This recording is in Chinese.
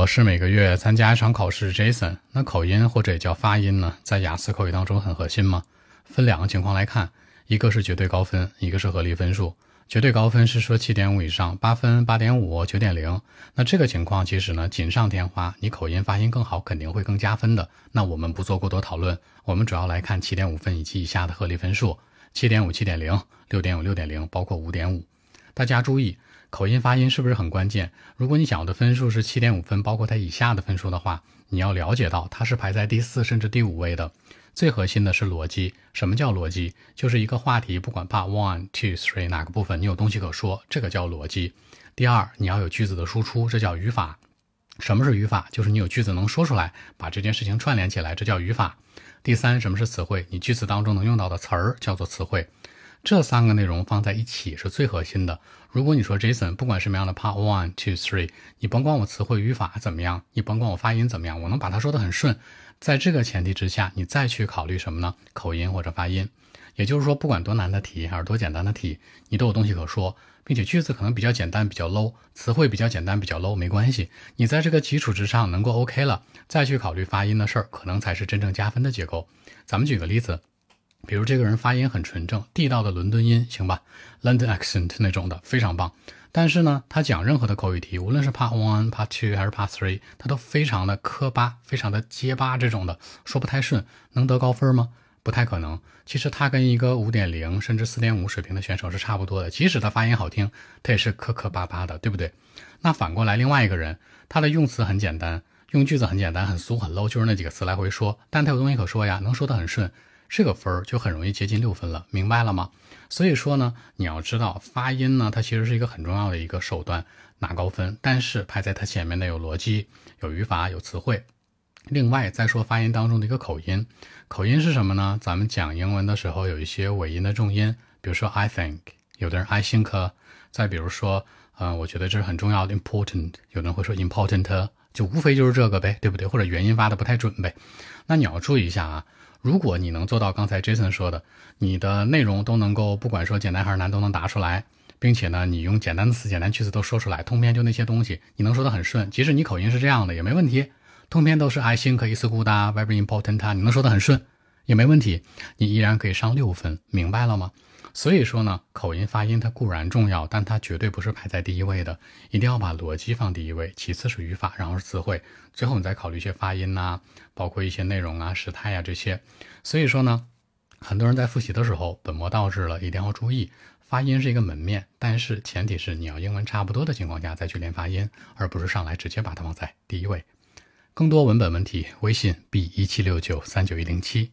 我是每个月参加一场考试，Jason。那口音或者也叫发音呢，在雅思口语当中很核心吗？分两个情况来看，一个是绝对高分，一个是合理分数。绝对高分是说七点五以上，八分、八点五、九点零。那这个情况其实呢锦上添花，你口音发音更好，肯定会更加分的。那我们不做过多讨论，我们主要来看七点五分以及以下的合理分数：七点五、七点零、六点五、六点零，包括五点五。大家注意。口音发音是不是很关键？如果你想要的分数是七点五分，包括它以下的分数的话，你要了解到它是排在第四甚至第五位的。最核心的是逻辑。什么叫逻辑？就是一个话题，不管把 one、two、three 哪个部分，你有东西可说，这个叫逻辑。第二，你要有句子的输出，这叫语法。什么是语法？就是你有句子能说出来，把这件事情串联起来，这叫语法。第三，什么是词汇？你句子当中能用到的词儿叫做词汇。这三个内容放在一起是最核心的。如果你说 Jason，不管什么样的 Part One、Two、Three，你甭管我词汇语法怎么样，你甭管我发音怎么样，我能把它说得很顺。在这个前提之下，你再去考虑什么呢？口音或者发音。也就是说，不管多难的题还是多简单的题，你都有东西可说，并且句子可能比较简单、比较 low，词汇比较简单、比较 low，没关系。你在这个基础之上能够 OK 了，再去考虑发音的事儿，可能才是真正加分的结构。咱们举个例子。比如这个人发音很纯正，地道的伦敦音，行吧，London accent 那种的，非常棒。但是呢，他讲任何的口语题，无论是 Part One、Part Two 还是 Part Three，他都非常的磕巴，非常的结巴，这种的说不太顺，能得高分吗？不太可能。其实他跟一个五点零甚至四点五水平的选手是差不多的，即使他发音好听，他也是磕磕巴巴的，对不对？那反过来，另外一个人，他的用词很简单，用句子很简单，很俗很 low，就是那几个词来回说，但他有东西可说呀，能说得很顺。这个分儿就很容易接近六分了，明白了吗？所以说呢，你要知道发音呢，它其实是一个很重要的一个手段拿高分，但是排在它前面的有逻辑、有语法、有词汇。另外再说发音当中的一个口音，口音是什么呢？咱们讲英文的时候有一些尾音的重音，比如说 I think，有的人 I think，再比如说，嗯，我觉得这是很重要的 important，有的人会说 important，就无非就是这个呗，对不对？或者原因发的不太准呗，那你要注意一下啊。如果你能做到刚才 Jason 说的，你的内容都能够不管说简单还是难都能答出来，并且呢，你用简单的词、简单句子都说出来，通篇就那些东西，你能说的很顺，即使你口音是这样的也没问题。通篇都是 I think is good, very important，你能说的很顺也没问题，你依然可以上六分，明白了吗？所以说呢，口音发音它固然重要，但它绝对不是排在第一位的。一定要把逻辑放第一位，其次是语法，然后是词汇，最后你再考虑一些发音呐，包括一些内容啊、时态呀这些。所以说呢，很多人在复习的时候本末倒置了，一定要注意，发音是一个门面，但是前提是你要英文差不多的情况下再去练发音，而不是上来直接把它放在第一位。更多文本问题，微信 b 一七六九三九一零七。